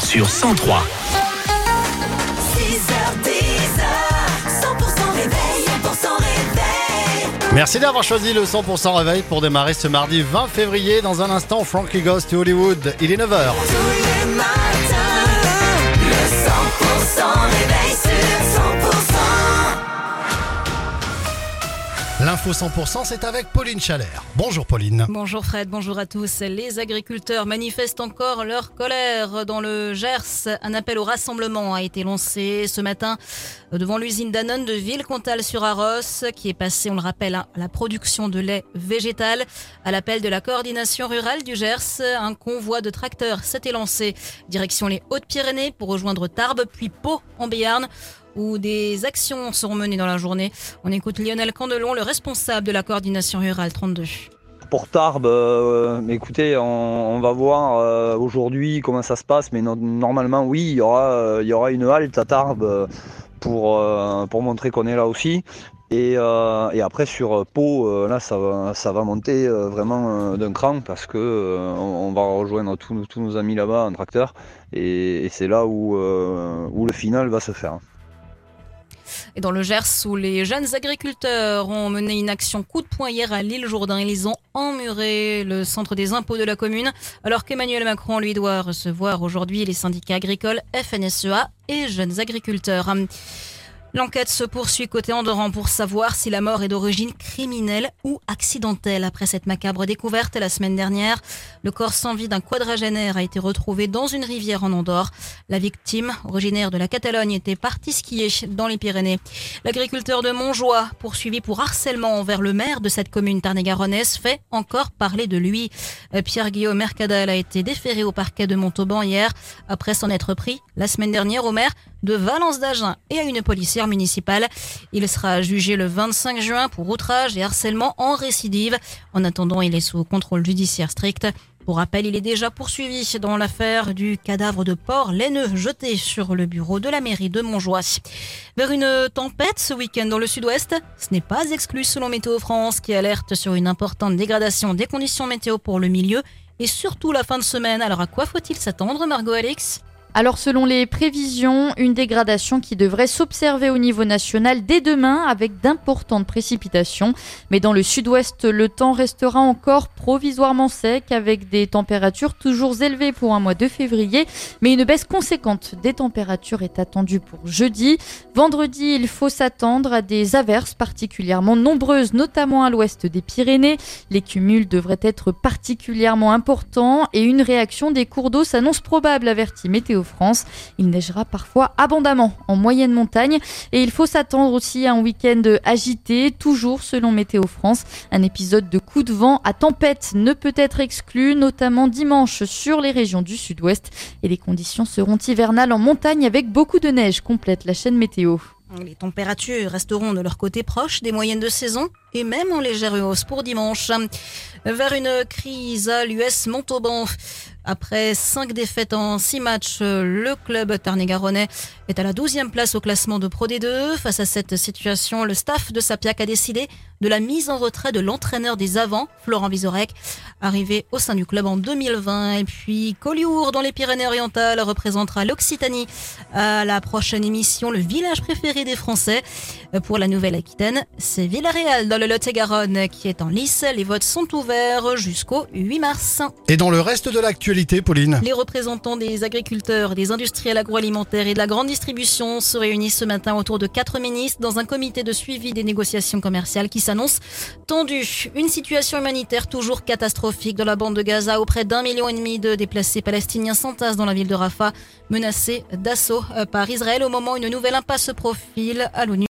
sur 103. 100% réveil, 100% réveil. Merci d'avoir choisi le 100% réveil pour démarrer ce mardi 20 février. Dans un instant, Frankie Ghost to Hollywood. Il est 9h. Tous les L'info 100%, c'est avec Pauline Chalère. Bonjour Pauline. Bonjour Fred, bonjour à tous. Les agriculteurs manifestent encore leur colère dans le Gers. Un appel au rassemblement a été lancé ce matin devant l'usine Danone de Villecontal-sur-Arros qui est passée, on le rappelle, à la production de lait végétal. À l'appel de la coordination rurale du Gers, un convoi de tracteurs s'était lancé direction les Hautes-Pyrénées pour rejoindre Tarbes puis Pau en Béarn où des actions seront menées dans la journée. On écoute Lionel Candelon, le responsable de la coordination rurale 32. Pour Tarbes, euh, écoutez, on, va voir euh, aujourd'hui comment ça se passe, mais no- normalement, oui, il y aura, euh, il y aura une halte à Tarbes pour, montrer qu'on est là aussi. Et, après sur Pau, là, ça va, monter vraiment d'un cran parce que on, on va rejoindre tous, nos- amis là-bas en tracteur, et, c'est là où le final va se faire. Et dans le Gers, où les jeunes agriculteurs ont mené une action coup de poing hier à l'île Jourdain, ils ont emmuré le centre des impôts de la commune, alors qu'Emmanuel Macron lui doit recevoir aujourd'hui les syndicats agricoles FNSEA et jeunes agriculteurs. L'enquête se poursuit côté Andorran pour savoir si la mort est d'origine criminelle ou accidentelle. Après cette macabre découverte la semaine dernière, le corps sans vie d'un quadragénaire a été retrouvé dans une rivière en Andorre. La victime, originaire de la Catalogne, était partie skier dans les Pyrénées. L'agriculteur de Montjoie, poursuivi pour harcèlement envers le maire de cette commune tarn-et-garonnaise, fait encore parler de lui. Euh, Pierre-Guillaume Mercadal a été déféré au parquet de Montauban hier, après s'en être pris la semaine dernière au maire de Valence d'Agen et à une policière municipale. Il sera jugé le 25 juin pour outrage et harcèlement en récidive. En attendant, il est sous contrôle judiciaire strict. Pour rappel, il est déjà poursuivi dans l'affaire du cadavre de porc laineux jeté sur le bureau de la mairie de Montjoie. Vers une tempête ce week-end dans le sud-ouest, ce n'est pas exclu selon Météo France qui alerte sur une importante dégradation des conditions météo pour le milieu et surtout la fin de semaine. Alors à quoi faut-il s'attendre, Margot Alix? Alors selon les prévisions, une dégradation qui devrait s'observer au niveau national dès demain avec d'importantes précipitations. Mais dans le sud-ouest, le temps restera encore provisoirement sec avec des températures toujours élevées pour un mois de février. Mais une baisse conséquente des températures est attendue pour jeudi. Vendredi, il faut s'attendre à des averses particulièrement nombreuses, notamment à l'ouest des Pyrénées. Les cumuls devraient être particulièrement importants et une réaction des cours d'eau s'annonce probable, avertit Météo Il neigera parfois abondamment en moyenne montagne et il faut s'attendre aussi à un week-end agité, toujours selon Météo France. Un épisode de coup de vent à tempête ne peut être exclu, notamment dimanche sur les régions du sud-ouest et les conditions seront hivernales en montagne avec beaucoup de neige, complète la chaîne météo. Les températures resteront de leur côté proches des moyennes de saison et même en légère hausse pour dimanche. Vers une crise à l'US Montauban. Après cinq défaites en six matchs, le club tarn-et-garonnais est à la 12e place au classement de Pro D2. Face à cette situation, le staff de Sapiac a décidé de la mise en retrait de l'entraîneur des avants, Florent Vizorek, arrivé au sein du club en 2020. Et puis Collioure, dans les Pyrénées-Orientales, représentera l'Occitanie à la prochaine émission, le village préféré des Français. Pour la Nouvelle-Aquitaine, c'est Villarreal dans le Lot-et-Garonne qui est en lice. Les votes sont ouverts jusqu'au 8 mars. Et dans le reste de l'actualité, Pauline Les représentants des agriculteurs, des industriels agroalimentaires et de la grande distribution se réunissent ce matin autour de quatre ministres dans un comité de suivi des négociations commerciales qui s'annonce tendu. Une situation humanitaire toujours catastrophique dans la bande de Gaza où près d'un million et demi de déplacés palestiniens s'entassent dans la ville de Rafah, menacés d'assaut par Israël au moment où une nouvelle impasse se profile à l'ONU.